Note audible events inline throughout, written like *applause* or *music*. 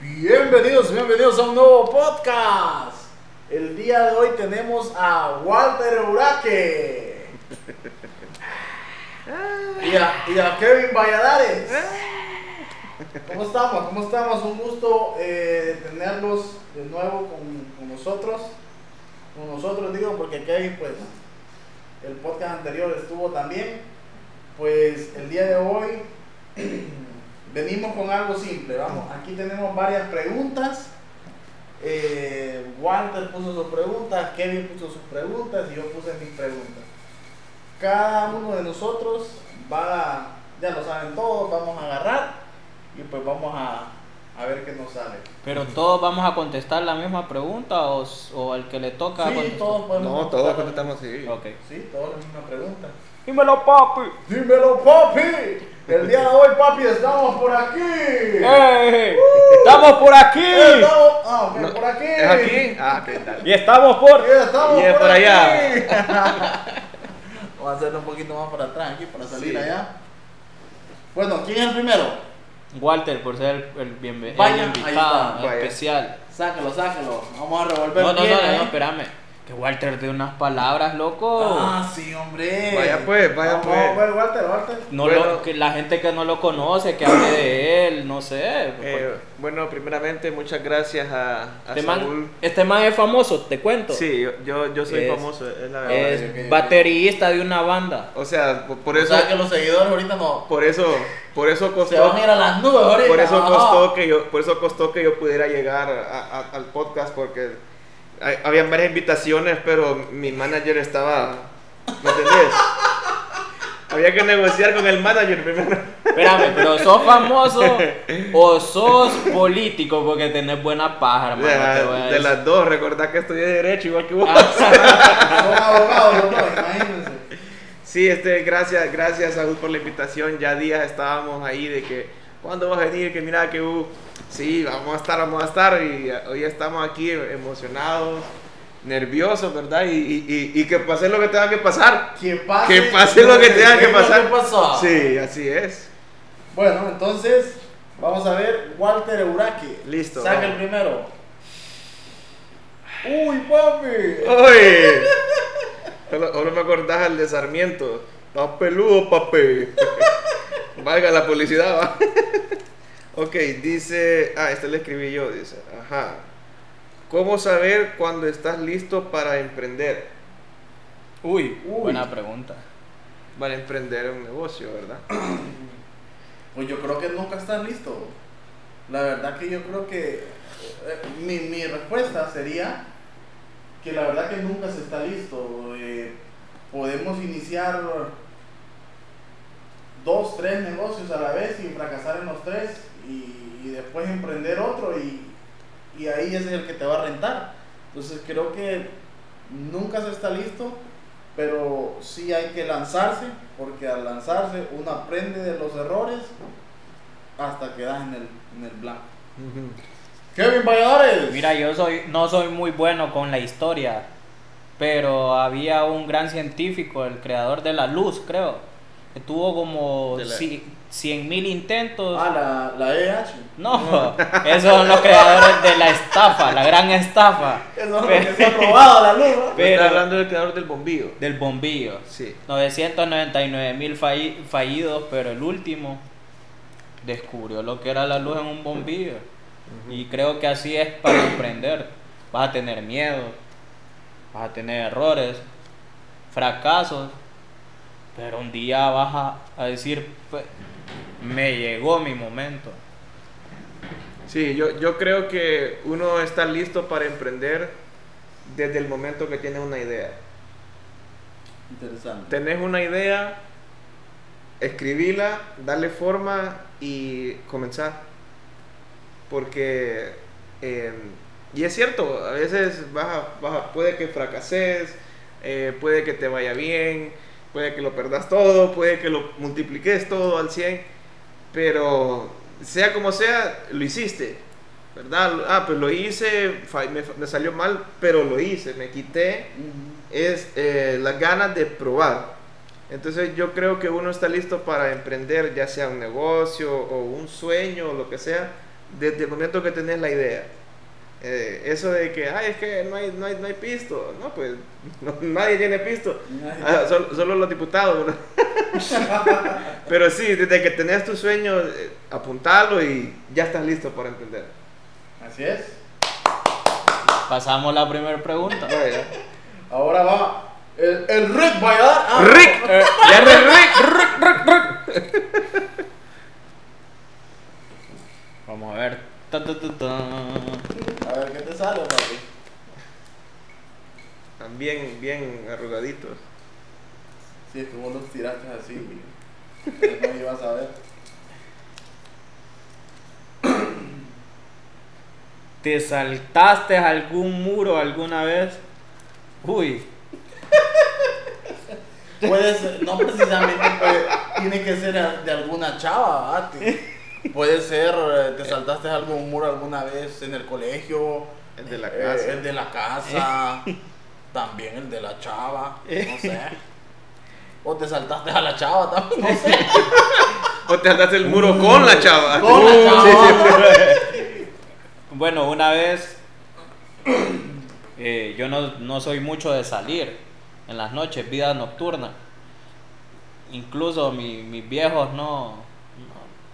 Bienvenidos, bienvenidos a un nuevo podcast. El día de hoy tenemos a Walter Uraque *laughs* y a, y a Kevin Valladares. *laughs* ¿Cómo estamos? ¿Cómo estamos? Un gusto eh, tenerlos de nuevo con, con nosotros. Con nosotros digo porque Kevin pues el podcast anterior estuvo también. Pues el día de hoy *coughs* venimos con algo simple. Vamos, aquí tenemos varias preguntas. Eh, Walter puso sus preguntas, Kevin puso sus preguntas y yo puse mis preguntas. Cada uno de nosotros va, a- ya lo saben todos, vamos a agarrar y pues vamos a, a ver qué nos sale. Pero todos vamos a contestar la misma pregunta o, o al que le toca Sí, contestar? todos podemos No, todos contestamos así. Ok. Sí, todos la misma pregunta. Dímelo, papi. Dímelo, papi. El día de hoy, papi, estamos por aquí. ¡Ey! ¡Estamos por aquí! Eh, Estamos, ah, ok, No, por aquí. ¿Es aquí? Ah, ¿qué tal? Y estamos por... Y estamos Y es por, por allá. aquí. *laughs* Vamos a hacerlo un poquito más para atrás aquí para salir Sí. allá. Bueno, ¿quién es el primero? Walter, por ser el, el bienve- el ahí invitado está, especial. Sácalo, sácalo. Vamos a revolver No, no, bien, no, no, ¿eh? no, espérame. Que Walter de unas palabras, loco. Ah, sí, hombre. Vaya pues, vaya Vamos, pues. Vamos, pues, Walter, Walter. No Bueno. lo- que la gente que no lo conoce, que hable de él, no sé. Eh, bueno, primeramente, muchas gracias a, a este, Saúl. man, este man es famoso, te cuento. Sí, yo, yo, soy Es- famoso, es la verdad. Es baterista de una banda. O sea, por, por O eso, sea que los seguidores ahorita no. por eso, por eso Se costó, van a ir a las nubes ahorita. por eso costó que yo, por eso costó que yo pudiera llegar a- a- al podcast porque hay- habían varias invitaciones, pero mi manager estaba, ¿me entendés? Había que negociar con el manager primero. Espérame, pero sos *laughs* famoso o sos político porque tenés buena paja, hermano. De, la- las dos, recordad que estudié Derecho igual que vos. Ah, *laughs* Son abogados los dos, imagínense. Sí, este, gracias, gracias Saúl por la invitación. Ya días estábamos ahí de que, ¿cuándo vas a venir? Que mira que, uh, sí, vamos a estar, vamos a estar. Y hoy estamos aquí emocionados, nerviosos, ¿verdad? Y, y, y, y que pase lo que tenga que pasar. Que pase, Que pase lo que tenga que pasar. que. Sí, así es. Bueno, entonces, vamos a ver Walter Euraque. Listo, Saca vamos. el primero. Uy, papi. Ahora ahora me acordás al de Sarmiento. Estás peludo, papi. *laughs* Valga la publicidad, va. *laughs* ok, dice. Ah, este le escribí yo, dice. Ajá. ¿Cómo saber cuando estás listo para emprender? Uy, Uy. buena pregunta. Para emprender un negocio, ¿verdad? *clears throat* Pues yo creo que nunca estás listo. La verdad que yo creo que eh, mi, mi respuesta sería que la verdad que nunca se está listo. Eh, podemos iniciar dos, tres negocios a la vez y fracasar en los tres y, y después emprender otro y, y ahí ese es el que te va a rentar. Entonces creo que nunca se está listo, pero sí hay que lanzarse, porque al lanzarse uno aprende de los errores hasta que das en el, en el blanco. Kevin Valladares. Mira, yo soy, no soy muy bueno con la historia, pero había un gran científico, el creador de la luz, creo, que tuvo como la- 100 mil intentos. Ah, la, la EH. No, esos son los creadores de la estafa, la gran estafa Eso es lo que se ha robado la luz. ¿no? Pero, Pero- está hablando del creador del bombillo. del bombillo. Sí. 999 mil fallidos, pero el último descubrió lo que era la luz en un bombillo. Y creo que así es para *coughs* emprender. Vas a tener miedo, vas a tener errores, fracasos, pero un día vas a, a decir, "Pues, me llegó mi momento. Sí, yo, yo creo que uno está listo para emprender desde el momento que tiene una idea. Interesante. Tenés una idea, escribila, darle forma y comenzar. Porque, eh, y es cierto, a veces vas a- vas a- puede que fracases, eh, puede que te vaya bien, puede que lo perdas todo, puede que lo multipliques todo al 100, pero sea como sea, lo hiciste, ¿verdad? Ah, pues lo hice, me, me salió mal, pero lo hice, me quité, es eh, las ganas de probar. Entonces yo creo que uno está listo para emprender ya sea un negocio o un sueño o lo que sea, desde el momento que tenés la idea. Eh, eso de que, ay, es que no hay, no hay, no hay pisto. No, pues no- *laughs* nadie tiene pisto. Nadie. Ah, solo, solo los diputados. *laughs* Pero sí, desde que tenés tu sueño, eh, apuntalo y ya estás listo para emprender. Así es. Pasamos la primera pregunta. Vaya. Ahora va. El, el Rick dar. ah, Rick, ya no es Rick. Vamos a ver. Ta, ta, ta, ta. A ver qué te sale, papi. Están bien, bien arrugaditos. Si es que vos los tiraste así, no ibas a ver. *coughs* ¿Te saltaste algún muro alguna vez? Uy, *laughs* Puede ser, no precisamente puede- tiene que ser de alguna chava, ¿verdad? Puede ser, eh, te saltaste algún muro alguna vez en el colegio. El de la eh, casa. el de la casa. *laughs* También el de la chava. No sé. O te saltaste a la chava también, no sé. *laughs* O te andaste el muro con la chava. Con la Uh, chava. sí, sí. *laughs* bueno, una vez eh, yo no, no soy mucho de salir en las noches, vida nocturna. Incluso mi- mis viejos no,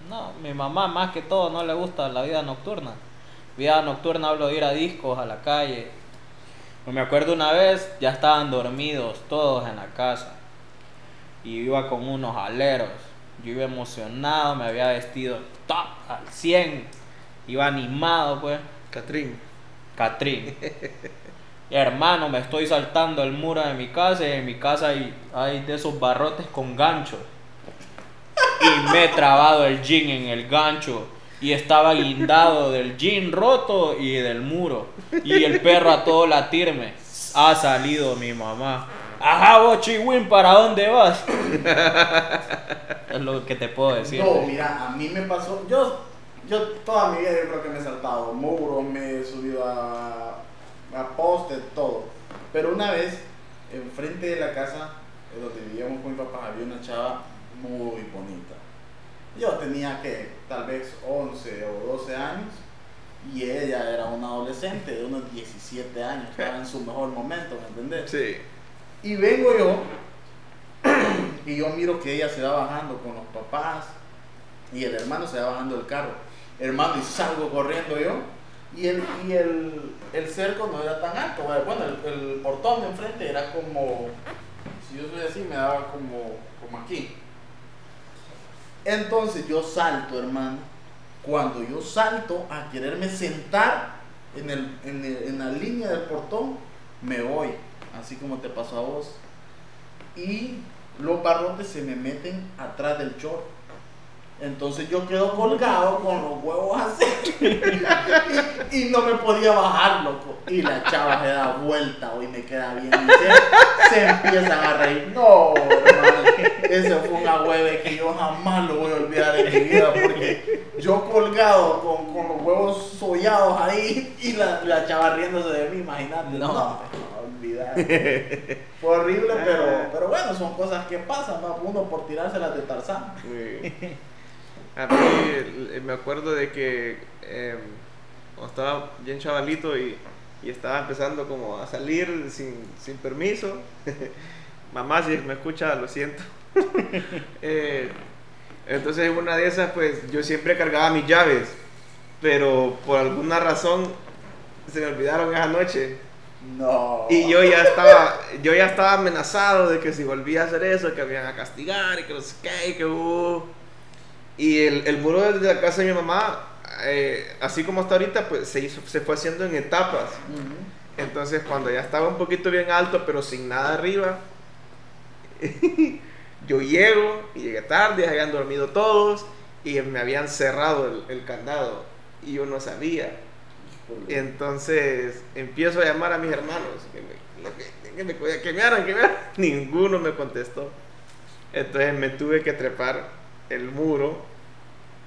no, mi mamá más que todo no le gusta la vida nocturna. Vida nocturna hablo de ir a discos, a la calle. Pues me acuerdo una vez, ya estaban dormidos todos en la casa. Y iba con unos aleros. Yo iba emocionado, me había vestido top al 100. Iba animado, pues. Catrín. Catrín. *laughs* Hermano, me estoy saltando el muro de mi casa y en mi casa hay, hay de esos barrotes con ganchos. Y me he trabado el jean en el gancho. Y estaba guindado del jean roto y del muro. Y el perro a todo latirme. Ha salido mi mamá. Ajá, vos ¿para dónde vas? es lo que te puedo decir. No, mira, a mí me pasó. Yo, yo toda mi vida yo creo que me he saltado muros, me he subido a, a postes, todo. Pero una vez, enfrente de la casa donde vivíamos con mi papá, había una chava muy bonita. Yo tenía que tal vez 11 o 12 años y ella era una adolescente de unos 17 años, estaba en su mejor momento, ¿me entendés? Sí. Y vengo yo y yo miro que ella se va bajando con los papás y el hermano se va bajando del carro. Hermano, y salgo corriendo yo. Y el, y el, el cerco no era tan alto. Bueno, el, el portón de enfrente era como, si yo soy así, me daba como, como aquí. Entonces yo salto, hermano. Cuando yo salto a quererme sentar en, el, en, la línea del portón, me voy, así como te pasó a vos. Y los barrotes se me meten atrás del short. Entonces yo quedo colgado con los huevos así. *laughs* y, y no me podía bajar, loco. Y la chava se da vuelta hoy me queda bien. Y se, se empiezan a reír. No, hermano. Ese fue una hueve que yo jamás lo voy a olvidar en mi vida. Porque yo colgado con, con los huevos sollados ahí y la, la chava riéndose de mí, imagínate. No. No, no, olvidar. Fue horrible, pero, pero bueno, son cosas que pasan. ¿no? Uno por tirárselas de Tarzán. Sí. A mí eh, me acuerdo de que eh, cuando estaba bien chavalito y, y estaba empezando como a salir sin, sin permiso. *laughs* Mamá, si me escucha, lo siento. *laughs* Eh, entonces en una de esas, pues yo siempre cargaba mis llaves, pero por alguna razón se me olvidaron esa noche. No. Y yo ya estaba, yo ya estaba amenazado de que si volvía a hacer eso, que me iban a castigar y que no sé qué, y que uh. Y el, el muro de la casa de mi mamá, eh, así como hasta ahorita, pues se, hizo, se fue haciendo en etapas. Ujú. Entonces cuando ya estaba un poquito bien alto, pero sin nada arriba, *laughs* *laughs* yo llego y llegué tarde, habían dormido todos y me habían cerrado el, el candado y yo no sabía. Entonces empiezo a llamar a mis hermanos que me, que me, que me que. *laughs* Ninguno me contestó. Entonces me tuve que trepar el muro,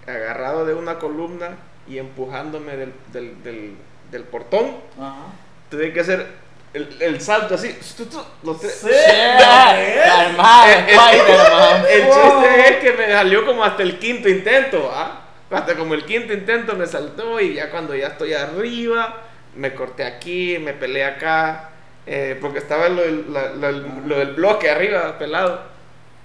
agarrado de una columna y empujándome del, del, del, del portón. Ajá. Tuve que hacer el, el salto así. los tres- Sí. Calmado, eh, Spider-Man. El chiste es que me salió como hasta el quinto intento, ¿ah? Hasta como el quinto intento me saltó y ya cuando ya estoy arriba, me corté aquí, me peleé acá, eh, porque estaba lo del, la- la- lo del bloque arriba pelado.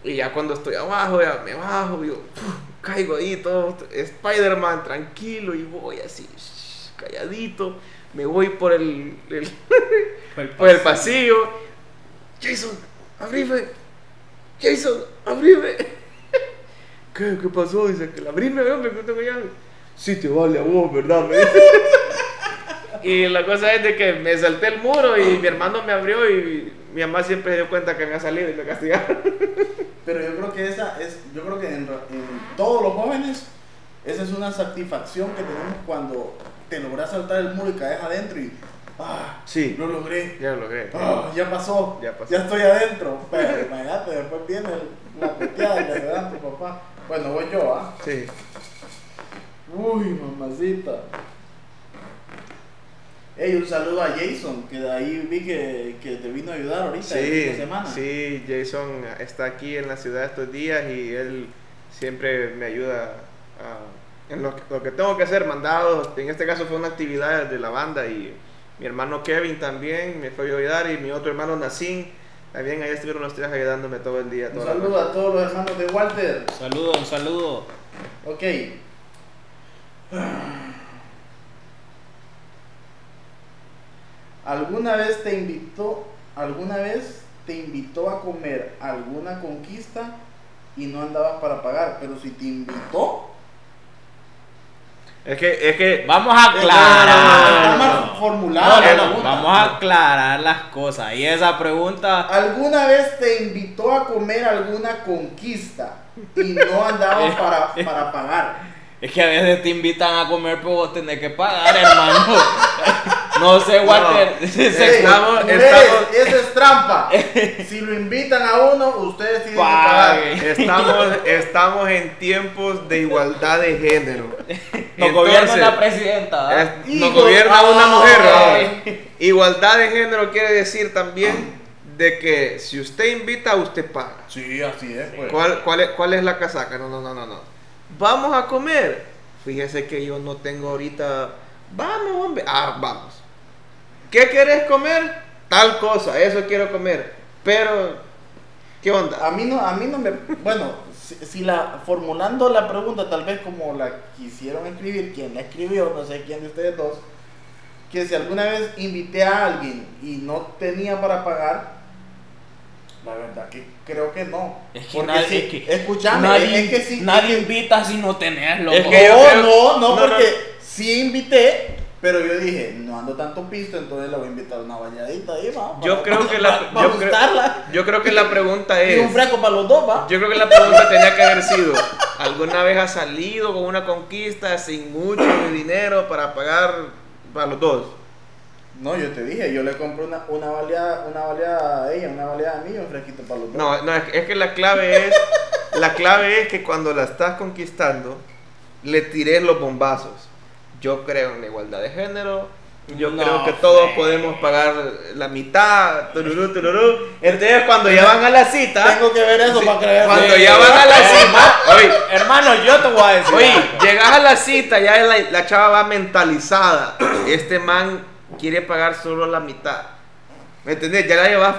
Y ya cuando estoy abajo, ya me bajo, yo ¡puf! caigo ahí todo Spider-Man tranquilo y voy así, shh, calladito, me voy por el- el *laughs* por el pasillo. Jason, abrime. Jason, abrime. *laughs* ¿Qué, ¿Qué pasó? Dice que la abrime, hombre, que no tengo llave. Sí te vale a vos, ¿verdad? Me dice. *laughs* y la cosa es de que me salté el muro y mi hermano me abrió y mi mamá siempre se dio cuenta que me ha salido y me castigaron. *laughs* Pero yo creo que esa es, yo creo que en, en todos los jóvenes, esa es una satisfacción que tenemos cuando te logras saltar el muro y caes adentro y ah, Sí. lo logré. Ya lo logré. Ah, ya pasó, Ya pasó. estoy adentro. Pero imagínate, después viene la peteada y le dan a tu papá. Bueno, voy yo, ¿ah? Sí. Uy, mamacita. Ey, un saludo a Jason, que de ahí vi que, que te vino a ayudar ahorita Sí, semana. sí, Jason está aquí en la ciudad estos días y él siempre me ayuda a- en lo, que- lo que tengo que hacer, mandados. En este caso fue una actividad de la banda y mi hermano Kevin también me fue a ayudar y mi otro hermano Nassim también ahí estuvieron los tres ayudándome todo el día. Un saludo a todos los hermanos de Walter. Saludo, un saludo. Ok. ¿Alguna vez te invitó, alguna vez te invitó a comer alguna conquista y no andabas para pagar? Pero si te invitó, Es que, es que Vamos a aclarar. vamos a aclarar las cosas. Y esa pregunta, ¿Alguna vez te invitó a comer alguna conquista y no andabas para, para pagar? Es que a veces te invitan a comer, pero vos tenés que pagar, hermano. *laughs* No sé, Walter. No. *laughs* Ey, estamos- estamos- Eso es trampa. *laughs* Si lo invitan a uno, ustedes tienen que pagar. Estamos, estamos en tiempos de igualdad de género. Nos gobierna la presidenta. ¿ah? Es- nos gobierna una ay. mujer. Igualdad de género quiere decir también de que si usted invita, usted paga. Sí, así es, pues. ¿Cuál, cuál, es, cuál es la casaca? No, no, no, no, no. Vamos a comer. Fíjese que yo no tengo ahorita. Vamos, hombre. Ah, vamos. ¿Qué querés comer? Tal cosa, eso quiero comer. Pero, ¿qué onda? A mí no, a mí no me. Bueno, si, la formulando la pregunta, tal vez como la quisieron escribir, quien la escribió, no sé quién de ustedes dos, que si alguna vez invité a alguien y no tenía para pagar, la verdad que creo que no. Es que Porque nadie, es que escúchame, nadie, es que sí. nadie es que- invita si no tenés, loco. Es que yo no, creo- no, no, no, porque no. sí invité, pero yo dije, no ando tanto pisto, entonces le voy a invitar una bañadita ahí, va. Yo para- creo que la- para- *laughs* para yo creo- gustarla. Yo creo que la pregunta *laughs* Y un es. fresco para los dos, va. Yo creo que la pregunta tenía que haber sido: ¿alguna vez has salido con una conquista sin mucho de dinero para pagar para los dos? No, yo te dije, yo le compré una, una baleada, una baleada a ella, una baleada a mí y un fresquito para los dos. No, no, es, es que la clave es, *laughs* la clave es que cuando la estás conquistando, le tires los bombazos. Yo creo en la igualdad de género. Yo No, creo que todos fe. podemos pagar la mitad, tururú, tururú. Entonces cuando ya van a la cita, Tengo que ver eso Sí, para creer. cuando Sí. ya van a la cita, oye, Hermano, yo te voy a decir. Oye, algo. llegas a la cita, ya la, la chava va mentalizada. Este man quiere pagar solo la mitad. ¿Me entendés? Ya la llevas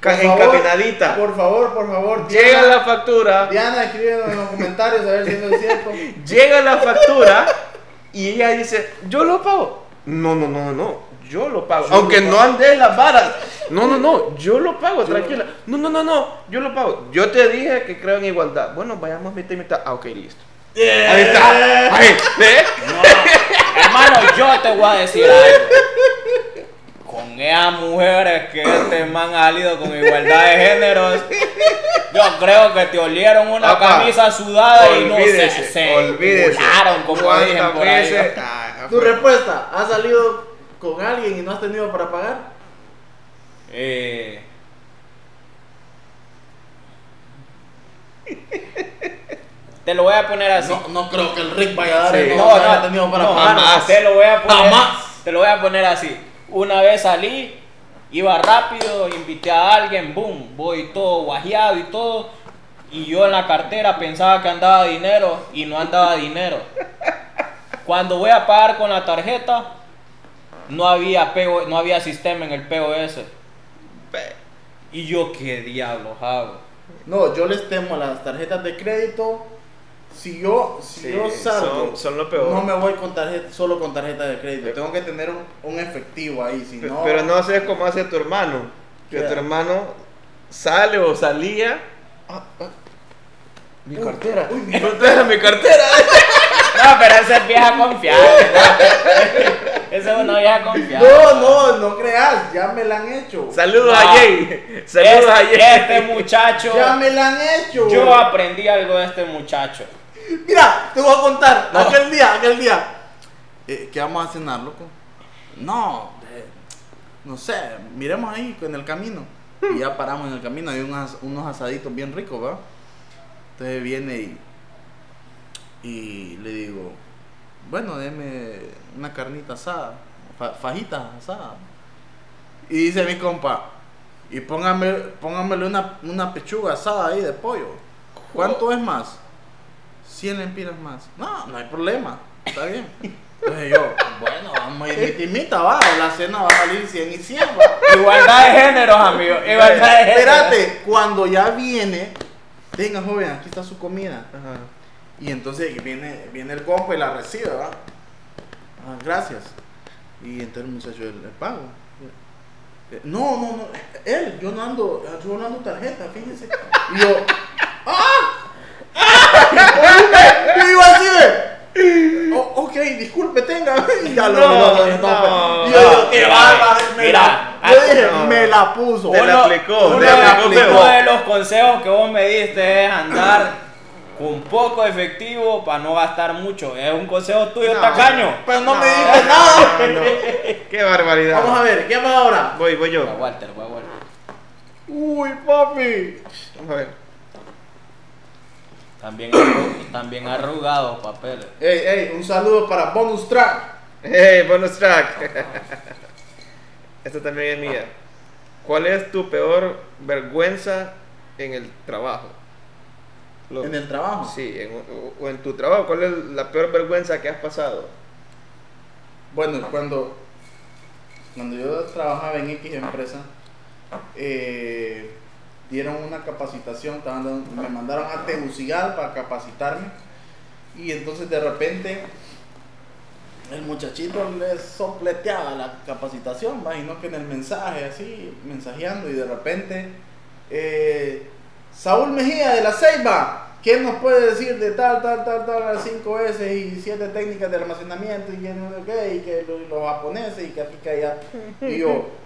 ca- Por favor, encaminadita. Por favor, por favor. Llega Diana, la factura, Diana, escríbenos en los comentarios a ver si eso es cierto. *laughs* llega la factura y ella dice, yo lo pago. No, no, no, no, yo lo pago. Yo Aunque lo no pago. andes las varas. No, no, no, yo lo pago, Yo lo- tranquila. No, no, no, no, yo lo pago. Yo te dije que creo en igualdad. Bueno, vayamos mitad y mitad. Ah, ok, listo. Ahí está. Ahí. *laughs* No, hermano, yo te voy a decir algo. Con esas mujeres que este man ha salido con igualdad de géneros, yo creo que te olieron una Papá, camisa sudada y no se, se olvídese. cularon, como ¿Cuántas dicen por ahí. Ah, Tu respuesta, ¿has salido con alguien y no has tenido para pagar? Eh, te lo voy a poner así. No, no creo que el Rick vaya a dar Sí. el No, no, no, tenido para no, pagar. jamás. Te lo voy a poner. Jamás. Te lo voy a poner así. Una vez salí Iba rápido, invité a alguien, boom, voy todo guajeado y todo. Y yo en la cartera pensaba que andaba dinero y no andaba dinero. Cuando voy a pagar con la tarjeta, no había, PO no había sistema en el POS. Y yo, ¿qué diablos hago? No, yo les temo a las tarjetas de crédito. Si yo, si Sí, yo salgo, son- son lo peor. no me voy con tarjeta, solo con tarjeta de crédito. Tengo que tener un, un efectivo ahí, si Pe- no. Pero no sé cómo hace tu hermano. Que tu hermano sale o salía. Ah, ah, mi Uy, cartera. uy, mi *laughs* cartera, mi cartera. *laughs* No, pero esa es vieja confiable. ¿no? *laughs* Esa es una vieja confiable. No, no, no creas, ya me la han hecho. Saludos No. a Jay. Saludos Este, a Jay. este muchacho, Ya me la han hecho. yo aprendí algo de este muchacho. Mira, te voy a contar. No. Aquel día, aquel día. Eh, ¿Qué vamos a cenar, loco? No, eh, no sé, miremos ahí en el camino. Y ya paramos en el camino, hay unos, unos asaditos bien ricos, ¿va? Entonces viene y, y le digo, bueno, deme una carnita asada, fa- fajitas asadas. Y dice mi compa, y póngame, póngamele una, una pechuga asada ahí de pollo. ¿Cuánto es más? 100 lempiras más. No, no hay problema. Está bien. *laughs* Entonces yo, bueno, vamos a ir mitimita, va. La cena va a salir 100 y 100, va. Igualdad de géneros, amigo. Igualdad de géneros. Espérate, cuando ya viene, venga joven, aquí está su comida. Ajá. Y entonces viene, viene el compa y la recibe, va. Ah, gracias. Y entonces el muchacho, el, el pago. Eh, No, no, no, él, yo no ando, yo no ando tarjeta, fíjense. Y yo, ¡ah! ¡Ah! Y yo así de, *laughs* "Oh, ok, disculpe, tenga. *laughs* Y ya lo, No, no, no, no, no, Y yo, no, qué no, bárbaro, me mira, la- yo dije, no. me la puso. Te la Uno- aplicó, uno te de- la aplicó uno de los consejos que vos me diste es andar con poco efectivo para no gastar mucho. Es un consejo tuyo, No. tacaño. Pero no me dijo nada. no, *laughs* no. Qué barbaridad. Vamos a ver, ¿qué más ahora? Voy, voy yo. Va Walter, va Walter. Uy, papi. Vamos a ver. También, arru- también arrugados papeles. Ey, ey, un saludo para Bonus Track. Hey, bonus track. *laughs* Esta también es mía. ¿Cuál es tu peor vergüenza en el trabajo? Lo- En el trabajo. Sí, en- o, o en tu trabajo. ¿Cuál es la peor vergüenza que has pasado? Bueno, cuando, cuando yo trabajaba en X empresa, eh, dieron una capacitación, dando- me mandaron a Tegucigalpa para capacitarme. Y entonces de repente el muchachito le sopleteaba la capacitación, imagino que en el mensaje, así, mensajeando, y de repente, eh, Saúl Mejía de la Ceiba, ¿qué nos puede decir de tal, tal, tal, tal, las 5 S y 7 técnicas de almacenamiento y que no y que los, los japoneses y que aquí, que allá? Y yo, *laughs*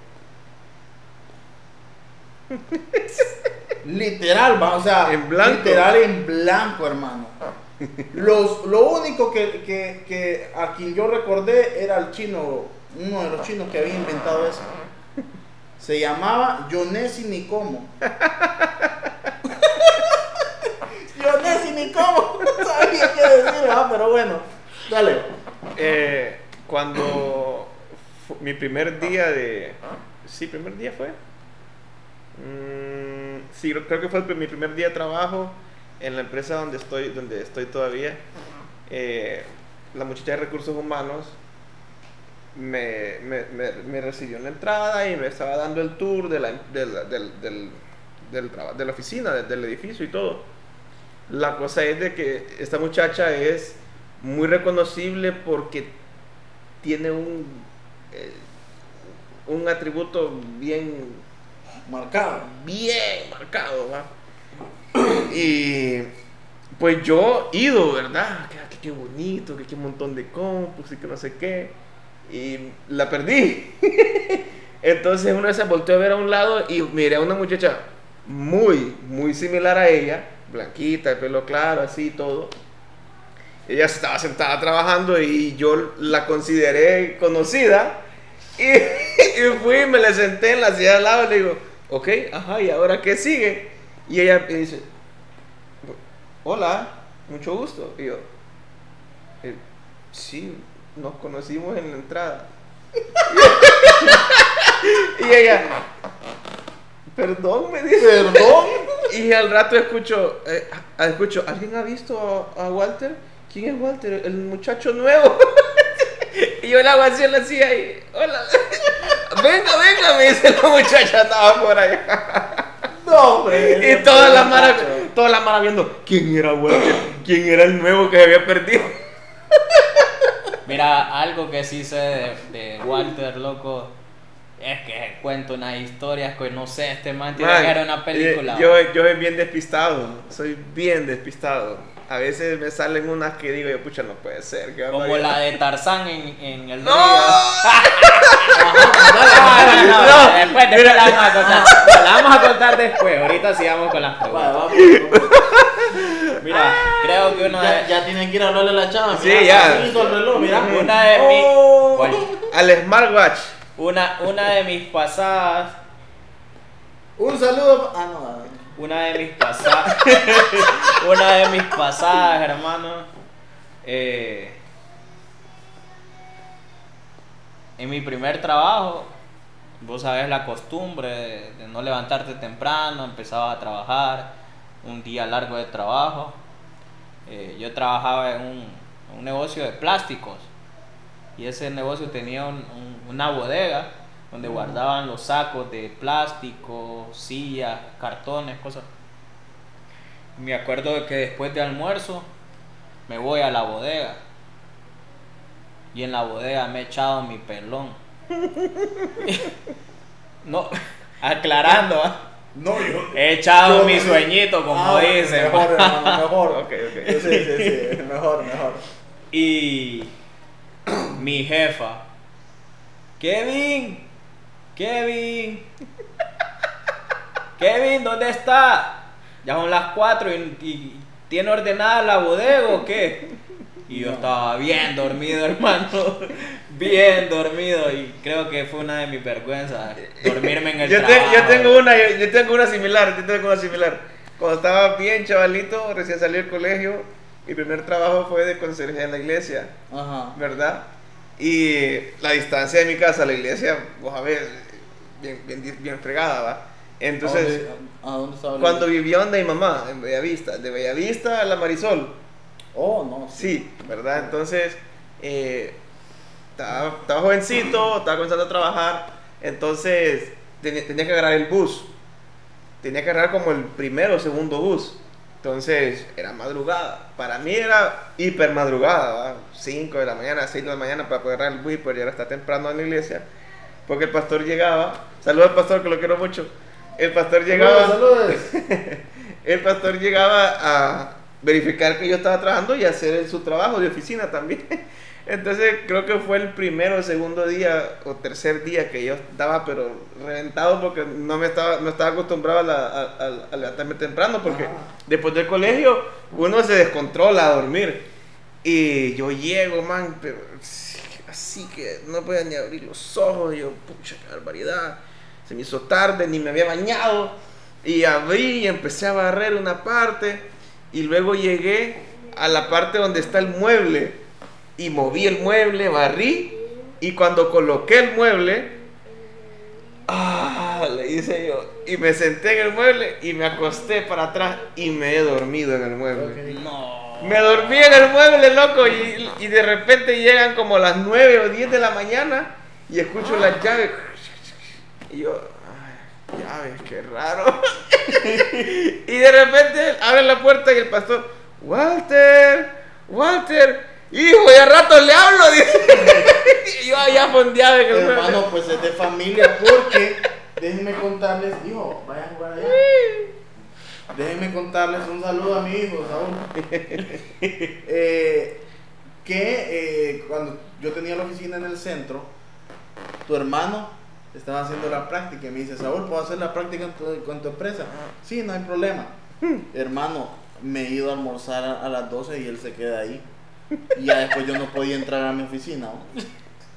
literal, va, o sea, En blanco. literal en blanco, hermano. Los, lo único que, que, que a quien yo recordé era el chino, uno de los chinos que había inventado eso. Se llamaba Yonesi Nikomo. *laughs* Yonesi Nikomo. *laughs* No sabía qué decir, ¿verdad? pero bueno. Dale. Eh, cuando mi primer día de... Sí, primer día fue. Mm, sí, creo que fue mi primer día de trabajo en la empresa donde estoy, donde estoy todavía. Eh, la muchacha de recursos humanos me, me, me- me recibió en la entrada y me estaba dando el tour de la, de la- del, del- del traba- de la oficina, de- del edificio y todo. La cosa es de que esta muchacha es muy reconocible porque tiene un, eh, un atributo bien, Marcado. bien marcado. ¿va? Y pues yo ido, ¿verdad? Que, que qué bonito, que qué montón de compus y que no sé qué. Y la perdí. *laughs* Entonces una vez se volteó a ver a un lado y miré a una muchacha muy, muy similar a ella, blanquita, de pelo claro, así todo. Ella estaba sentada trabajando y yo la consideré conocida. Y, *laughs* y fui, me le senté en la silla al lado y le digo, ok, ajá, ¿y ahora qué sigue? Y ella me dice, hola, mucho gusto. Y yo, "Eh, sí, nos conocimos en la entrada. *laughs* Y ella, perdón, me dice. Perdón. Y al rato escucho, eh, escucho, ¿alguien ha visto a, a Walter? ¿Quién es Walter? El muchacho nuevo. *laughs* *laughs* y yo le hago así la silla y, hola. *laughs* venga, venga, me dice la muchacha, andaba por allá. *laughs* No, hombre. Y toda la mara, toda la mara viendo, ¿quién era Walter? ¿Quién era el nuevo que se había perdido? Mira, algo que sí sé de, de Walter, loco, es que cuento unas historias que no sé, este man tiene Man, que ver una película. eh, Yo, yo soy bien despistado, soy bien despistado. A veces me salen unas que digo, yo, pucha, no puede ser. ¿qué como barbaridad". la de Tarzán en, en el ¡No! *laughs* No, no, no, No. después, después la vamos a contar. *laughs* La vamos a contar después. Ahorita sigamos con las Vale, preguntas. vamos, vamos. Mira, creo que una Ya, de, ya tienen que ir a hablarle a la chava. Sí, mira, ya. así hizo el reloj, mira. una de mis Oh. ¿cuál? Al smartwatch. una, una de mis pasadas, Un saludo. Ah, no. Una de mis pasadas, *laughs* una de mis pasadas, hermano. eh, en mi primer trabajo, vos sabés la costumbre de, no levantarte temprano, empezaba a trabajar, un día largo de trabajo. Eh, yo trabajaba en un, negocio de plásticos y ese negocio tenía un- una bodega donde guardaban los sacos de plástico, sillas, cartones, cosas. Me acuerdo de que después de almuerzo me voy a la bodega y en la bodega me he echado mi pelón. *laughs* no, *laughs* aclarando, ¿ah? No, yo. *laughs* he echado yo- mi sueñito, como Ah, dicen. Mejor, hermano, mejor. Ok, ok. Sí, sí, sí. Mejor, mejor. Y *clears throat* mi jefa, Kevin, Kevin, Kevin, ¿dónde está? Ya son las 4 y, y ¿tiene ordenada la bodega o qué? Y yo No. estaba bien dormido, *laughs* hermano, bien dormido y creo que fue una de mis vergüenzas, dormirme en el Yo, te- trabajo. yo tengo una, yo, yo tengo una similar, yo tengo una similar. Cuando estaba bien chavalito, recién salí del colegio, mi primer trabajo fue de conserje en la iglesia, Ajá. ¿verdad? Y la distancia de mi casa a la iglesia, vos a ver, bien, bien, bien fregada, ¿va? Entonces, ¿A dónde estaba? cuando vivía donde mi mamá, en Bellavista, de Bellavista a la Marisol, Oh, no. Sí, ¿verdad? Entonces, eh, estaba, estaba jovencito, estaba comenzando a trabajar, entonces tenía, tenía que agarrar el bus. Tenía que agarrar como el primero o segundo bus. Entonces, era madrugada. Para mí era hiper madrugada, 5 de la mañana, 6 de la mañana para poder agarrar el bus y poder llegar hasta temprano en la iglesia. Porque el pastor llegaba, saludos al pastor que lo quiero mucho. El pastor llegaba Saludos, *laughs* el pastor llegaba a verificar que yo estaba trabajando y hacer su trabajo de oficina también. *laughs* Entonces creo que fue el primero o segundo día o tercer día que yo estaba pero reventado porque no me estaba, no estaba acostumbrado a, la- a- a- levantarme temprano porque Ajá. después del colegio uno se descontrola a dormir. Y yo llego, man, pero así que no podía ni abrir los ojos. Y yo, pucha, qué barbaridad. Se me hizo tarde, ni me había bañado. Y abrí y empecé a barrer una parte. Y luego llegué a la parte donde está el mueble. Y moví el mueble, barrí. Y cuando coloqué el mueble, ah, le hice yo. Y me senté en el mueble y me acosté para atrás y me he dormido en el mueble. No. Me dormí en el mueble, loco, y, y de repente llegan como las 9 o 10 de la mañana y escucho las llaves. Y yo, ay, llaves, qué raro. *laughs* y de repente abre la puerta y el pastor, Walter, Walter, hijo, ya rato le hablo, dice. *laughs* y yo allá fondeado mueble. Hermano, pues es de familia porque déjenme contarles, hijo, vayan a jugar allá. Déjenme contarles un saludo a mi hijo, Saúl. *laughs* Eh, que eh, cuando yo tenía la oficina en el centro, tu hermano estaba haciendo la práctica y me dice, Saúl, ¿puedo hacer la práctica en tu, con tu empresa? Sí, no hay problema. Hermano, me he ido a almorzar a, a las 12 y él se queda ahí. Y ya después yo no podía entrar a mi oficina. ¿no?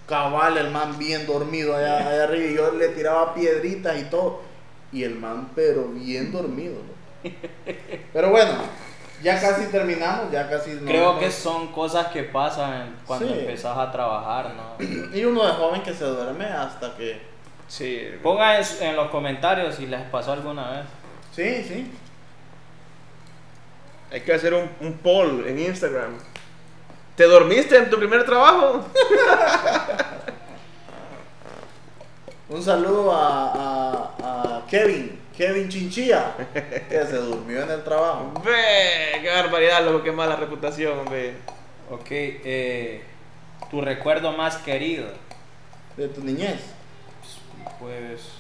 Cabal, el man bien dormido allá, allá arriba y yo le tiraba piedritas y todo. Y el man, pero bien dormido. ¿no? Pero bueno, ya casi terminamos, ya casi. Creo que son cosas que pasan cuando Sí. empezás a trabajar, ¿no? *clears throat* Y uno de joven que se duerme hasta que Sí. Pongan en, en los comentarios si les pasó alguna vez. Sí, sí. Hay que hacer un, un poll en Instagram. ¿Te dormiste en tu primer trabajo? *laughs* Un saludo a, a, a Kevin, Kevin Chinchilla, que se durmió en el trabajo. Ve, qué barbaridad, loco, qué mala reputación, ve. Ok, eh, tu recuerdo más querido. De tu niñez. Pues.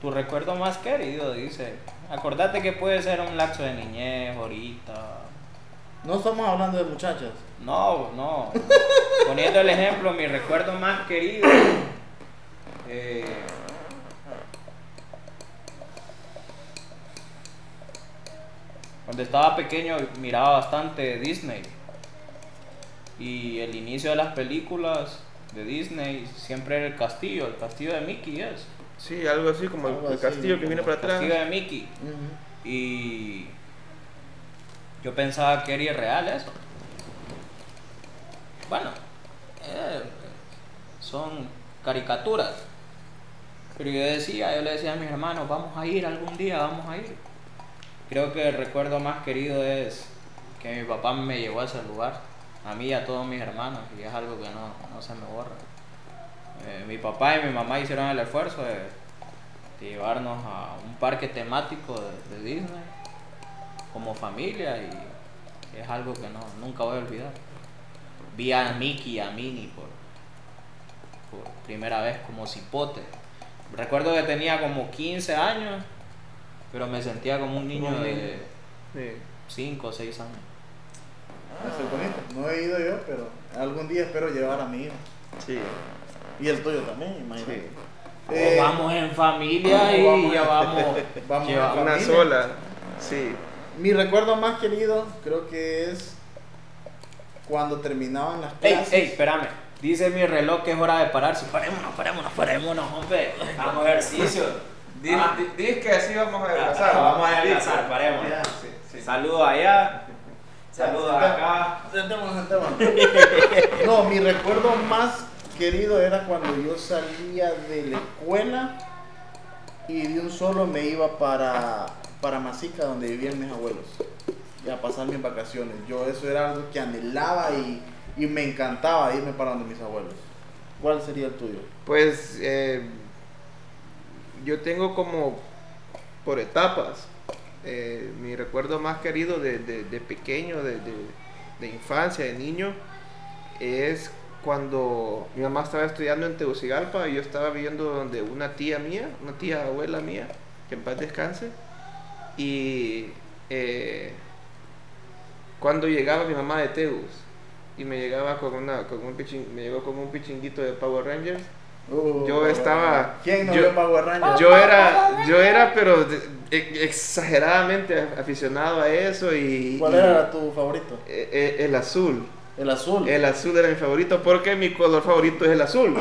Tu recuerdo más querido, dice. Acordate que puede ser un lapso de niñez, ahorita. No estamos hablando de muchachas. No, no. Poniendo el ejemplo, mi recuerdo más querido. eh, cuando estaba pequeño miraba bastante Disney. Y el inicio de las películas de Disney siempre era el castillo, el castillo de Mickey es. Sí, algo así como el- Algo el así, castillo que viene para el castillo atrás. de Mickey. Y yo pensaba que era irreal eso. Bueno, eh, son caricaturas. Pero yo decía, yo le decía a mis hermanos, vamos a ir algún día, vamos a ir. Creo que el recuerdo más querido es que mi papá me llevó a ese lugar, a mí y a todos mis hermanos, y es algo que no, no se me borra. Eh, mi papá y mi mamá hicieron el esfuerzo de, llevarnos a un parque temático de, de Disney como familia y es algo que no, nunca voy a olvidar. Vi a Mickey y a Minnie por, por primera vez como cipote. Recuerdo que tenía como 15 años, pero me sentía como un niño Como de niño. Sí. 5 o 6 años. Eso es bonito. No he ido yo, pero algún día espero llevar a mi hijo. Sí. Y el tuyo también, imagínate. Sí. Eh, O vamos en familia y vamos- ya vamos. *laughs* vamos en lleva- Una familia. sola. Sí. Mi recuerdo más querido creo que es cuando terminaban las Ey, clases. ey, espérame. Dice mi reloj que es hora de pararse. Parémonos, parémonos, parémonos, hombre. Hagamos ejercicio. Ah. Dices que así vamos a Ah, vamos a adelgazar, parémonos. Ya. Sí, sí. Saludos allá. Saludos acá. Sentémonos, sentémonos. *laughs* No, mi recuerdo más querido era cuando yo salía de la escuela y de un solo me iba para, para Masica, donde vivían mis abuelos, y a pasar mis vacaciones. Yo eso era algo que anhelaba y, y me encantaba irme para donde mis abuelos. ¿Cuál sería el tuyo? Pues eh, yo tengo como por etapas. Eh, mi recuerdo más querido de, de- pequeño, de, de- infancia, de niño, es cuando mi mamá estaba estudiando en Tegucigalpa y yo estaba viviendo donde una tía mía, una tía abuela mía, que en paz descanse. Y eh, cuando llegaba mi mamá de Tegus y me llegaba con una con un me llegó con un pichinguito de Power Rangers Yo estaba- ¿Quién no yo- vio Power Rangers? yo era yo era pero de- e- exageradamente aficionado a eso y ¿Cuál y- era tu favorito? eh, eh, el azul El azul. el azul era mi favorito porque mi color favorito es el azul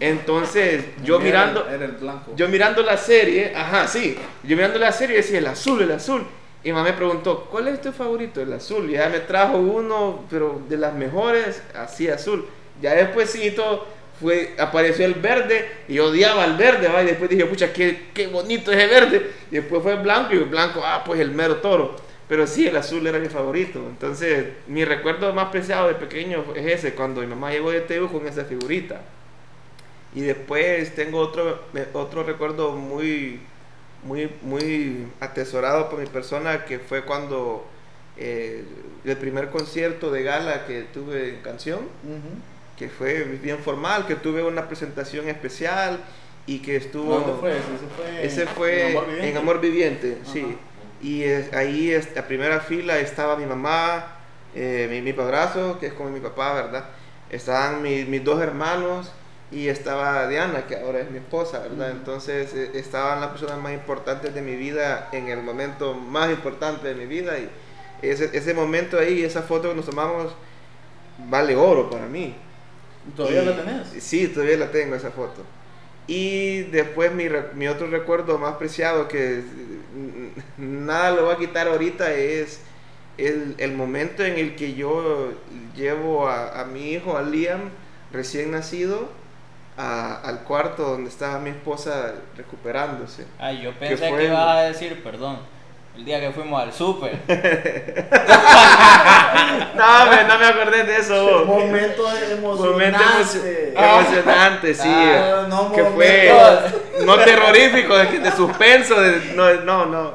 entonces yo mirando Era el, era el blanco. yo mirando la serie, ajá, sí. Yo mirando la serie decía el azul, el azul. Y mamá me preguntó, ¿cuál es tu favorito? El azul. Y ella me trajo uno, pero de las mejores, así azul. Ya despuésito fue, apareció el verde y odiaba el verde, ¿va? Y después dije, pucha, qué, qué bonito ese verde. Y después fue el blanco y el blanco, ah, pues el mero toro. Pero sí, el azul era mi favorito. Entonces, mi recuerdo más preciado de pequeño es ese, cuando mi mamá llegó de Teu con esa figurita. Y después tengo otro, me- otro recuerdo muy, muy, muy atesorado por mi persona, que fue cuando eh, el primer concierto de gala que tuve en canción. Que fue bien formal, que tuve una presentación especial y que estuvo... ¿Dónde fue ese? Fue, Ese fue en Amor Viviente. en Amor Viviente, Ajá. sí. Y es- ahí es, a primera fila estaba mi mamá, eh, mi, mi padrazo, que es como mi papá, ¿verdad? Estaban mi- mis dos hermanos y estaba Diana, que ahora es mi esposa, ¿verdad? Ujú. Entonces eh, estaban las personas más importantes de mi vida en el momento más importante de mi vida y ese, ese momento ahí, esa foto que nos tomamos, vale oro para mí. ¿Todavía Y- la tenés? Sí, todavía la tengo esa foto. Y después mi, mi otro recuerdo más preciado que mm, nada lo va a quitar ahorita es el, el momento en el que yo llevo a, a mi hijo, a Liam, recién nacido, a- al cuarto donde estaba mi esposa recuperándose. Ay, yo ¿Qué pensé que fue? ibas a decir, perdón, el día que fuimos al súper. *laughs* No, hombre, no me acordé de eso. vos. Momento Momento emocionante. emo- emocionante, sí. Ah, no, que fue no terrorífico, de, que- de suspenso, de- no, no, no.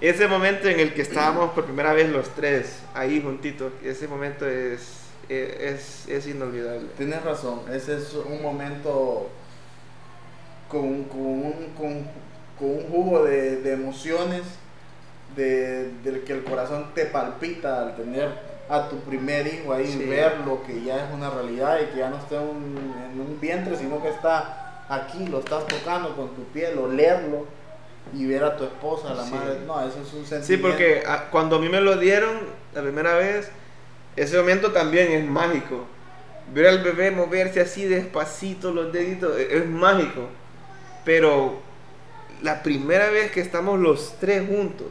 Ese momento en el que estábamos por primera vez los tres ahí juntitos, ese momento es, es, es inolvidable. Tienes razón, ese es un momento con, con un, con, con un jugo de, de emociones, de, del que el corazón te palpita al tener a tu primer hijo ahí, Sí. verlo que ya es una realidad y que ya no está en un, en un vientre, sino que está aquí, lo estás tocando con tu piel, olerlo y ver a tu esposa, a la Sí. madre. No, eso es un sentimiento. Sí, porque ah, cuando a mí me lo dieron la primera vez, ese momento también es mágico. Ver al bebé moverse así despacito, los deditos, e- es mágico. Pero la primera vez que estamos los tres juntos,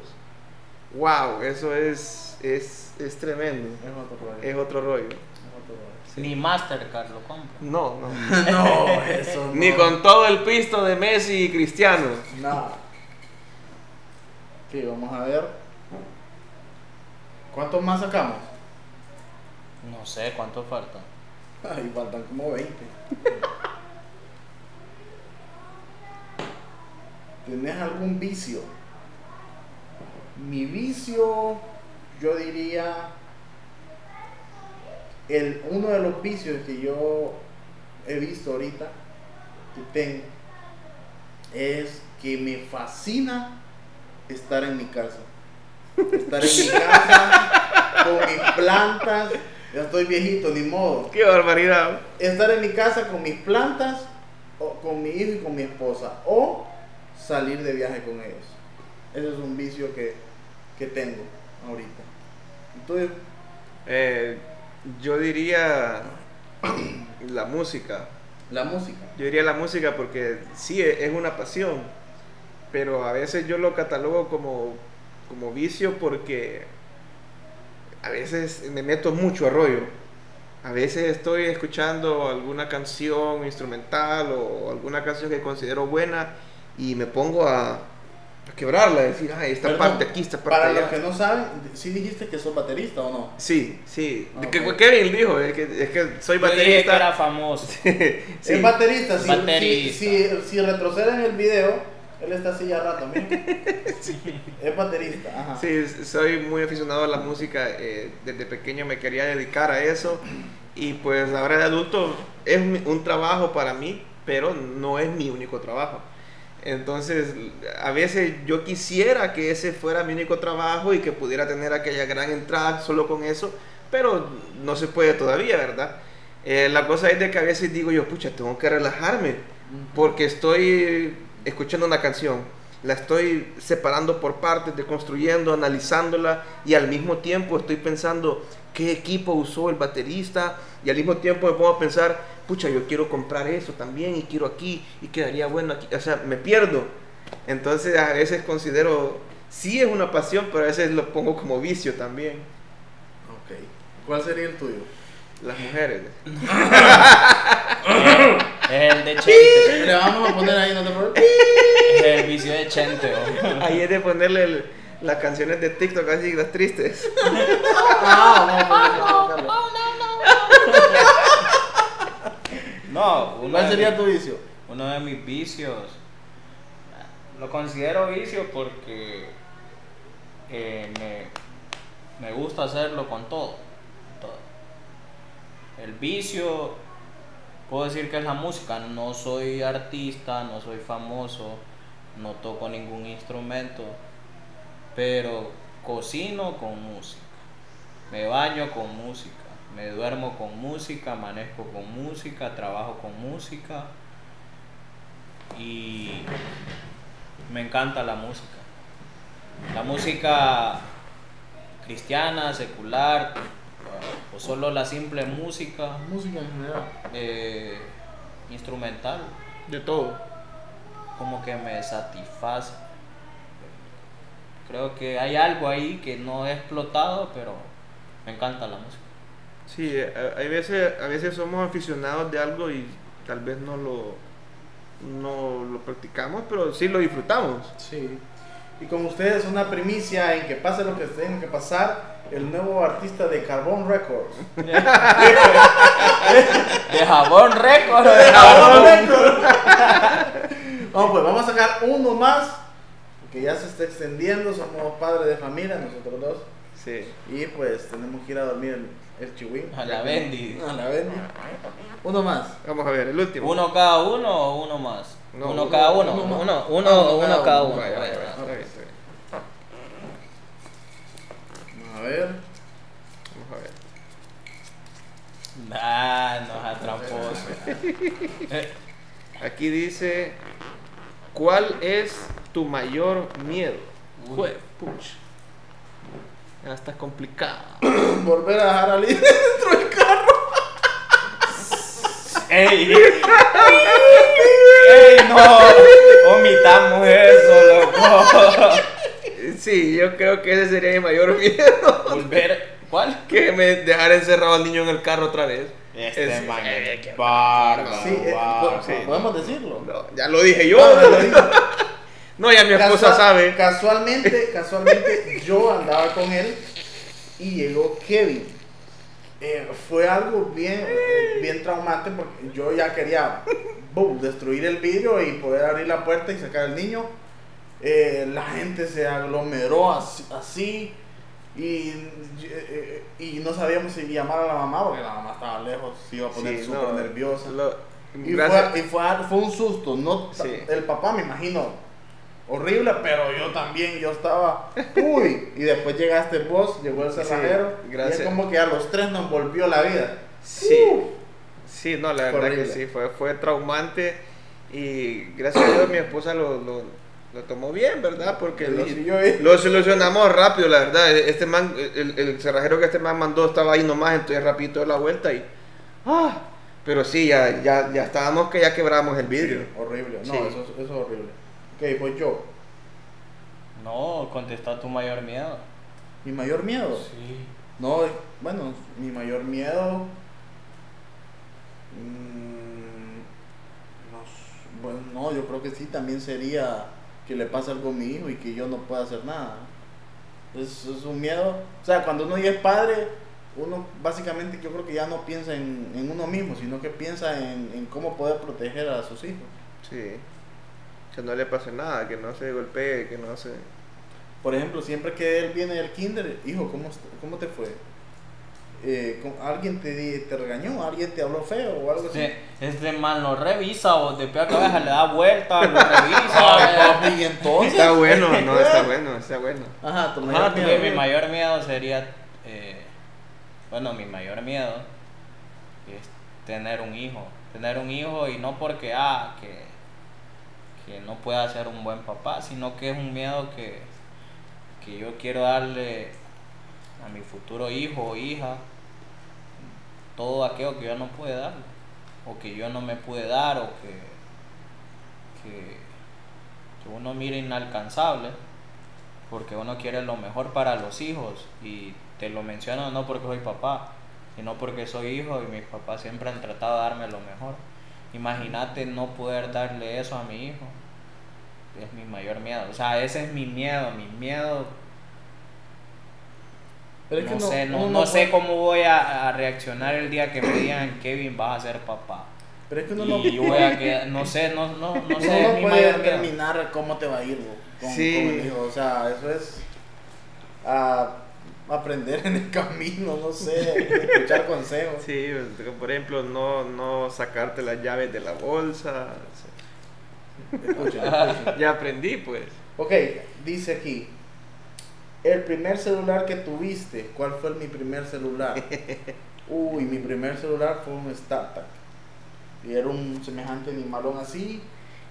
wow, eso es, es, es tremendo. Es otro rollo. Es otro rollo. es otro rollo. Ni Mastercard lo compra. No, no. *laughs* No, eso *laughs* no. Ni con todo el pisto de Messi y Cristiano. Nada. Sí, vamos a ver. ¿Cuántos más sacamos? No sé cuánto falta. Ay, faltan como 20. *laughs* ¿Tenés algún vicio? Mi vicio, yo diría, el, uno de los vicios que yo he visto ahorita, que tengo, es que me fascina estar en mi casa. Estar en mi casa con mis plantas. Ya estoy viejito, ni modo ¡Qué barbaridad! estar en mi casa con mis plantas, o con mi hijo y con mi esposa, o salir de viaje con ellos. Ese es un vicio que, que tengo ahorita. Entonces, Eh, yo diría *coughs* la música. la música. Yo diría la música porque sí, e- es una pasión, pero a veces yo lo catalogo como, como vicio porque a veces me meto mucho a rollo. A veces estoy escuchando alguna canción instrumental o alguna canción que considero buena y me pongo a, a quebrarla, a decir, ay, esta Perdón, parte aquí, esta parte Para allá. los que no saben, ¿sí dijiste que sos baterista o no? Sí, sí. Ah, Que- ok. Kevin dijo, es que, es que soy Yo dije que era baterista. famoso. *laughs* Sí. Es baterista, si, Baterista. Si, si, si retroceden el video, él está así ya rato, miren. *laughs* Es baterista, ajá. Sí, soy muy aficionado a la música. eh, desde pequeño me quería dedicar a eso. Y pues ahora de adulto es un trabajo para mí, pero no es mi único trabajo. Entonces, a veces yo quisiera que ese fuera mi único trabajo y que pudiera tener aquella gran entrada solo con eso, pero no se puede todavía, ¿verdad? Eh, la cosa es de que a veces digo yo, pucha, tengo que relajarme porque estoy escuchando una canción, la estoy separando por partes, deconstruyendo, analizándola y al mismo tiempo estoy pensando qué equipo usó el baterista y al mismo tiempo me pongo a pensar, pucha, yo quiero comprar eso también y quiero aquí y quedaría bueno aquí, o sea, me pierdo. Entonces a veces considero, sí es una pasión, pero a veces lo pongo como vicio también. Ok. ¿Cuál sería el tuyo? Las mujeres. *laughs* Es el de Chente. Le vamos a poner ahí, no te preocupes. Es el vicio de Chente. oh. Ahí es de ponerle el- las canciones de TikTok así, las tristes. Ah, vamos a ponerle. No, uno ¿Cuál sería tu vicio? Uno de mis vicios. Lo considero vicio porque eh, me, me gusta hacerlo con todo, todo. El vicio, puedo decir que es la música. No soy artista, no soy famoso, no toco ningún instrumento, pero cocino con música. Me baño con música, me duermo con música, amanezco con música, trabajo con música y me encanta la música. La música cristiana, secular, o solo la simple música Música en general. eh, instrumental, De todo. como que me satisface. Creo que hay algo ahí que no he explotado, pero me encanta la música. Sí, a- hay veces, a veces somos aficionados de algo y tal vez no lo, no lo practicamos, pero sí lo disfrutamos. Sí. Y con ustedes una primicia en que pase lo que tenga que pasar, el nuevo artista de Carbon Records. *laughs* *laughs* De jabón récord. De Carbon Records. *laughs* Vamos pues, vamos a sacar uno más, que ya se está extendiendo, somos padres de familia, nosotros dos. Sí. Y pues tenemos que ir a dormir el, el chihuín. A la Bendy. A la Bendy. Uno más. Vamos a ver, el último. ¿Uno cada uno o uno más? No, uno, uno- cada uno. uno Uno, uno, Ah, uno, cada cada uno. uno. Vaya, vaya, Vaya. vaya, está bien, está bien. A ver. Vamos a ver. Ah, no es tramposo. *laughs* Aquí dice, ¿cuál es tu mayor miedo? Jue- puch. Ya está complicado. *clears throat* Volver a dejar a Liz *laughs* dentro del carro. ¡Ey! *laughs* ¡Ey, no! Omitamos eso, loco. Sí, yo creo que ese sería mi mayor miedo. Volver. ¿Cuál? Que me dejar encerrado al niño en el carro otra vez. Este Es- man eh, es qué bárbaro. Sí, eh, bárbaro. sí. podemos decirlo. No, ya lo dije yo. Ah, lo digo. *laughs* No, ya mi esposa Casual- sabe. Casualmente, *laughs* casualmente yo andaba con él y llegó Kevin. Eh, fue algo bien, bien traumante porque yo ya quería boom, destruir el vidrio y poder abrir la puerta y sacar al niño. Eh, la gente se aglomeró así, así y, eh, y no sabíamos si llamar a la mamá porque la mamá estaba lejos, se iba a poner Sí, súper no, nerviosa. lo- Y, fue, y fue, fue un susto, no Sí. el papá me imagino horrible, pero yo también, yo estaba, uy, y después llegaste vos, llegó el Sí, cerrajero, y gracias. es como que a los tres nos volvió la vida. Sí, Uh, sí, no, la verdad que sí, fue, fue traumante y gracias a Dios mi esposa lo, lo, lo tomó bien, ¿verdad? Porque Lo lo, solucionamos rápido, la verdad. Este man, el, el cerrajero que este man mandó estaba ahí nomás, entonces rapidito de la vuelta y... ¡Ah! Pero sí, ya, ya, ya estábamos que ya quebramos el vidrio. Sí, horrible, no, Sí. eso, eso es horrible. Ok, pues yo, No, contesta tu mayor miedo. mi mayor miedo, Sí. no, bueno, mi mayor miedo, mm, no, bueno, no, yo creo que sí, también sería que le pase algo a mi hijo y que yo no pueda hacer nada. Es, es un miedo. O sea, cuando uno ya es padre, uno básicamente yo creo que ya no piensa en, en uno mismo, sino que piensa en, en cómo poder proteger a sus hijos. Sí. Que no le pase nada, que no se golpee, que no se... Por ejemplo, siempre que él viene del kinder, hijo, ¿cómo, cómo te fue? Eh, ¿con- ¿Alguien te, te regañó? ¿Alguien te habló feo o algo así? Este, este man lo revisa o de pie a cabeza le da vuelta, lo revisa. *laughs* y entonces. Está bueno, no, *laughs* está bueno, está bueno. Ajá, tu Ajá, mayor miedo. mi mayor miedo sería, eh, bueno, mi mayor miedo es tener un hijo. Tener un hijo y no porque, ah, que, que no pueda ser un buen papá, sino que es un miedo que, que yo quiero darle a mi futuro hijo o hija todo aquello que yo no pude darle, o que yo no me pude dar, o que, que, que uno mira inalcanzable porque uno quiere lo mejor para los hijos y te lo menciono no porque soy papá, sino porque soy hijo y mis papás siempre han tratado de darme lo mejor. Imagínate no poder darle eso a mi hijo. Es mi mayor miedo. O sea, ese es mi miedo, mi miedo. Pero es que no, no- sé, no, uno no no sé puede- cómo voy a, a reaccionar el día que me digan Kevin vas a ser papá. Pero es que uno no, Y yo voy a quedar, no sé, no, no, no uno sé, no mi puede determinar cómo te va a ir bo, con, Sí. con el hijo. O sea, eso es ah, aprender en el camino, no sé, escuchar *laughs* consejos. Sí, por ejemplo, no, no sacarte las llaves de la bolsa. Escuchen, escuchen. *laughs* Ya aprendí, pues. Ok, dice aquí. El primer celular que tuviste, ¿cuál fue mi primer celular? *laughs* Uy, mi primer celular fue un StarTAC. Y era un semejante animalón así.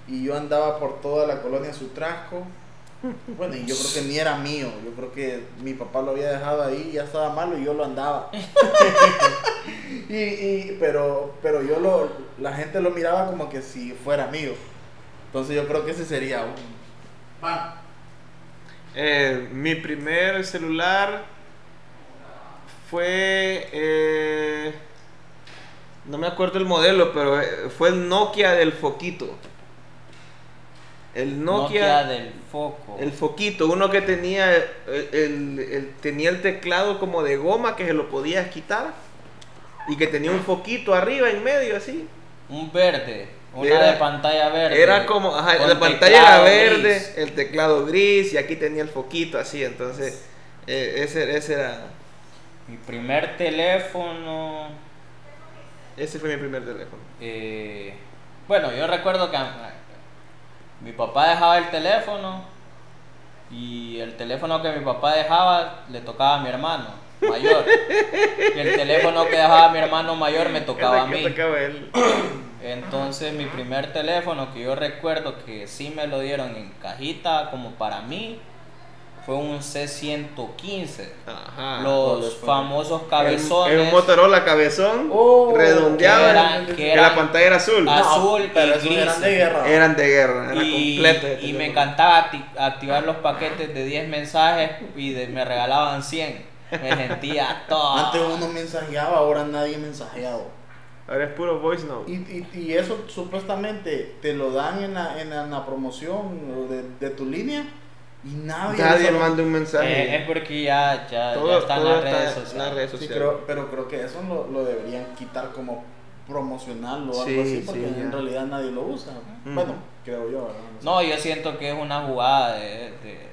Y yo andaba por toda la colonia Sutrasco. *laughs* Bueno, y yo creo que ni era mío. Yo creo que mi papá lo había dejado ahí, ya estaba malo y yo lo andaba. *laughs* y, y- pero, pero yo lo, la gente lo miraba como que si fuera mío. Entonces yo creo que ese sería un... Va. Eh, mi primer celular fue. eh, no, me acuerdo el modelo, pero eh, fue el Nokia del foquito. El Nokia, del foco. el foquito, uno que tenía el, el- el- tenía el teclado como de goma que se lo podías quitar y que tenía un foquito arriba en medio así. Un verde. Una Era- de pantalla verde. Era como, ajá, la pantalla era verde, gris. el teclado gris y aquí tenía el foquito así, entonces eh, ese, ese era, Mi primer teléfono. ese fue mi primer teléfono. eh, bueno, yo recuerdo que mi papá dejaba el teléfono y el teléfono que mi papá dejaba le tocaba a mi hermano mayor. y el teléfono que dejaba mi hermano mayor me tocaba a *laughs* ¿Qué mí. Entonces mi primer teléfono que yo recuerdo que sí me lo dieron en cajita como para mí fue un C115. Ajá. Los famosos cabezones. Es un Motorola cabezón, Oh, redondeado, que eran- que, que la pantalla era azul. Azul pero y eran de guerra. Eran de guerra, era y, completo. ese y me encantaba acti- activar los paquetes de 10 mensajes y de- me regalaban 100. Me sentía *laughs* todo. Antes uno mensajeaba, ahora nadie mensajeado. Ahora es puro voice note. Y, y, y eso supuestamente te lo dan en la, en la, en la promoción de, de tu línea y nadie, Nadie usa lo- manda un mensaje. Eh, es porque ya, ya, todo ya están las está redes en sociales. las redes Sí, sociales. creo, pero creo que eso lo, lo deberían quitar como promocional o algo Sí, así, porque sí, en ya. realidad nadie lo usa. Mm. Bueno, creo yo. No, yo siento que es una jugada de, de-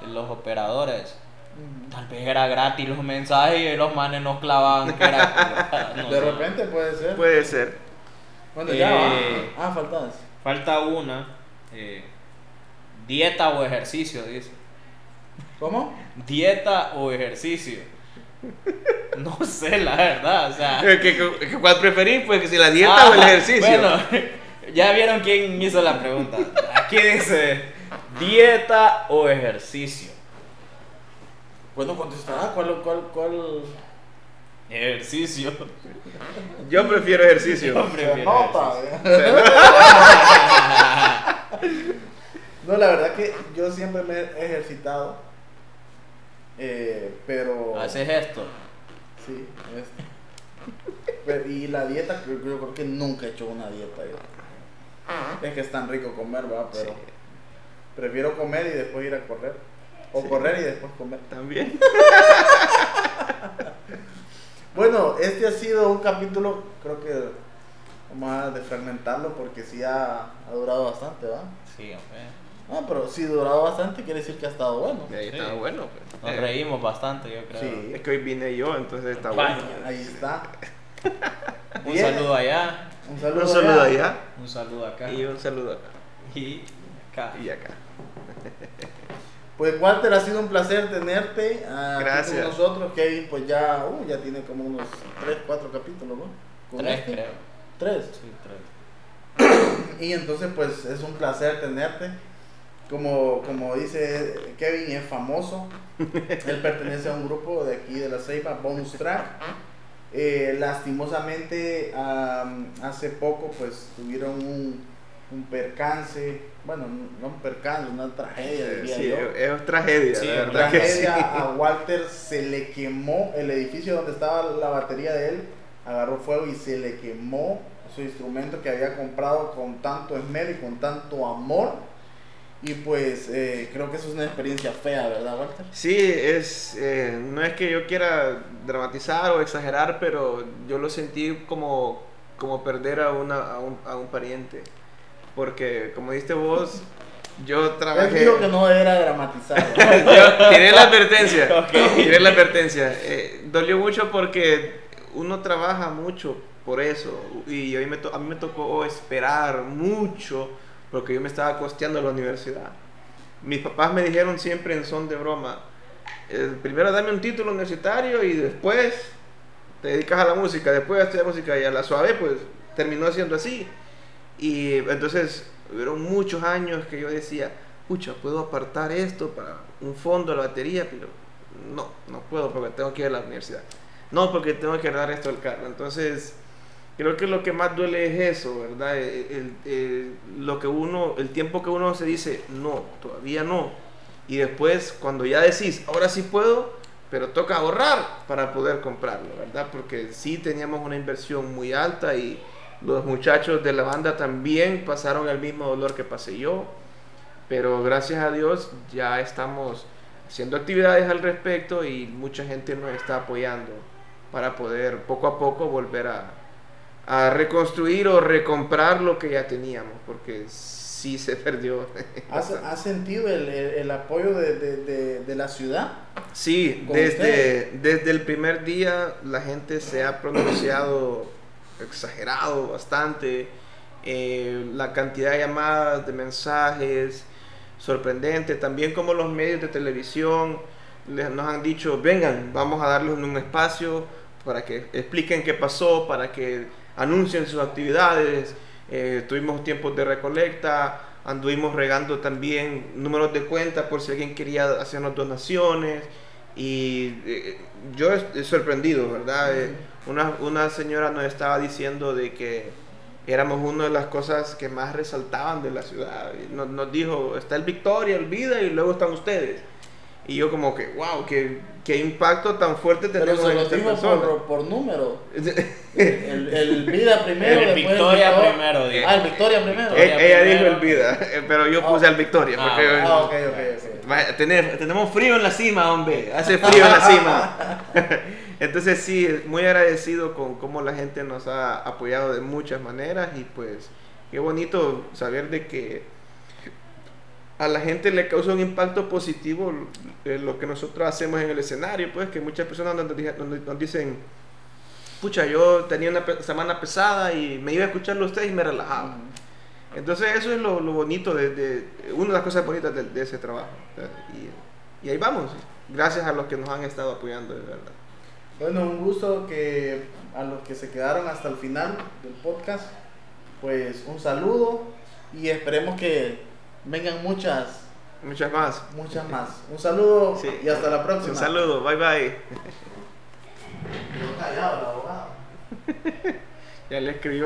de- de los operadores. Tal vez era gratis los mensajes y los manes nos clavaban que era. *laughs* no de sé. repente puede ser. Puede ser. Bueno, ya va. Eh, Ah, faltas. Falta una. eh, dieta o ejercicio, dice. ¿Cómo? Dieta o ejercicio. No sé, la verdad. O sea. Eh, ¿qué- qué- qué- ¿Cuál preferís? Pues que si la dieta o el Ah, ejercicio. Bueno, ya vieron quién hizo la pregunta. Aquí dice: dieta o ejercicio. Bueno, contestará. ¿Cuál, cuál, cuál? Ejercicio. Yo prefiero ejercicio. Yo Se prefiero nota, ejercicio. *laughs* *laughs* ¿eh? No, la verdad que yo siempre me he ejercitado. eh, pero. Haces esto. Sí, es- Pero, y la dieta, yo, yo creo que nunca he hecho una dieta. yo. Es que es tan rico comer, ¿verdad? Pero Sí. prefiero comer y después ir a correr. O Sí. correr y después comer. También. *laughs* Bueno, este ha sido un capítulo, creo que vamos a desfragmentarlo porque sí ha, ha durado bastante, ¿va? Sí, hombre. Ah, pero si durado bastante quiere decir que ha estado bueno. Ahí Sí. está bueno. pues. Nos Eh, reímos bastante, yo creo. Sí. Es que hoy vine yo, entonces está Vaya. bueno. Ahí está. *laughs* Un Bien. saludo allá, Un saludo, Un saludo allá. allá un saludo acá. y un saludo acá. Y acá. Y acá. *laughs* Pues Walter, ha sido un placer tenerte aquí Gracias. con nosotros. Kevin, pues ya, uh, ya tiene como unos 3, 4 capítulos, ¿no? Con Tres, este. creo. 3. Sí, tres. *coughs* Y entonces, pues es un placer tenerte. Como, como dice Kevin, es famoso. *laughs* Él pertenece a un grupo de aquí de la Ceiba, Bonus Track. Eh, lastimosamente, am, hace poco, pues tuvieron un, un percance. Bueno, no un percance, una tragedia, diría Sí, yo. es tragedia, Sí, la es verdad que sí. tragedia a Walter se le quemó el edificio donde estaba la batería de él, agarró fuego y se le quemó su instrumento que había comprado con tanto esmero y con tanto amor. Y pues eh, creo que eso es una experiencia fea, ¿verdad, Walter? Sí, es, eh, no es que yo quiera dramatizar o exagerar, pero yo lo sentí como, como perder a, una, a, un, a un pariente. Porque, como diste vos, yo Él trabajé... dijo que no era dramatizado. *laughs* Yo tiré la advertencia. *laughs* Ok. Tiré la advertencia. Eh, dolió mucho porque uno trabaja mucho por eso. Y a mí, me to- a mí me tocó esperar mucho porque yo me estaba costeando la universidad. Mis papás me dijeron siempre en son de broma, eh, primero dame un título universitario y después te dedicas a la música, después a estudiar música y a la suave pues terminó siendo así. Y entonces hubieron muchos años que yo decía, pucha, puedo apartar esto para un fondo de la batería, pero no, no puedo porque tengo que ir a la universidad. No, porque tengo que dar esto del carro. Entonces, creo que lo que más duele es eso, ¿verdad? El, el- el- lo que uno, el tiempo que uno se dice, no, todavía no. Y después, cuando ya decís, ahora sí puedo, pero toca ahorrar para poder comprarlo, ¿verdad? Porque sí teníamos una inversión muy alta y los muchachos de la banda también pasaron el mismo dolor que pasé yo, pero gracias a Dios ya estamos haciendo actividades al respecto y mucha gente nos está apoyando para poder poco a poco volver a, a reconstruir o recomprar lo que ya teníamos, porque sí *laughs* se perdió. ¿Has, has sentido el, el- el apoyo de, de- de- de la ciudad? Sí, desde, desde el primer día la gente se ha pronunciado exagerado bastante. eh, la cantidad de llamadas, de mensajes, sorprendente. También como los medios de televisión les, nos han dicho, vengan, vamos a darles un espacio para que expliquen qué pasó, para que anuncien sus actividades. Eh, tuvimos tiempos de recolecta, anduvimos regando también números de cuenta por si alguien quería hacernos donaciones. Y eh, yo estoy sorprendido, ¿verdad? Eh, una, una señora nos estaba diciendo de que éramos una de las cosas que más resaltaban de la ciudad. Nos, nos dijo, está el Victoria, el Vida y luego están ustedes. Y yo como que, wow, qué, qué impacto tan fuerte Pero tenemos se en lo esta digo persona. por, por número. *laughs* El, el vida primero. El Victoria Victor- primero, digo. Ah, el Victoria primero. Victoria. E- ella dijo primero. el Vida, eh, pero yo puse Ah. al Victoria. Ah, Porque, Ah, ok, ok, ok. Vaya, Tenemos, tenemos frío en la cima, hombre. Hace frío en la cima. *laughs* Entonces sí, muy agradecido con cómo la gente nos ha apoyado de muchas maneras y pues qué bonito saber de que a la gente le causa un impacto positivo eh, lo que nosotros hacemos en el escenario, pues que muchas personas nos, nos- nos dicen, pucha, yo tenía una pe- semana pesada y me iba a escucharlo a ustedes y me relajaba. Entonces eso es lo, lo bonito, de, de- una de las cosas bonitas de, de ese trabajo. y ahí vamos, gracias a los que nos han estado apoyando, de verdad. Bueno, un gusto que a los que se quedaron hasta el final del podcast, pues un saludo y esperemos que vengan muchas, Muchas más. muchas más. Un saludo Sí. y hasta la próxima. Un saludo, bye bye. Quedó callado el abogado. *laughs* Ya le escribió.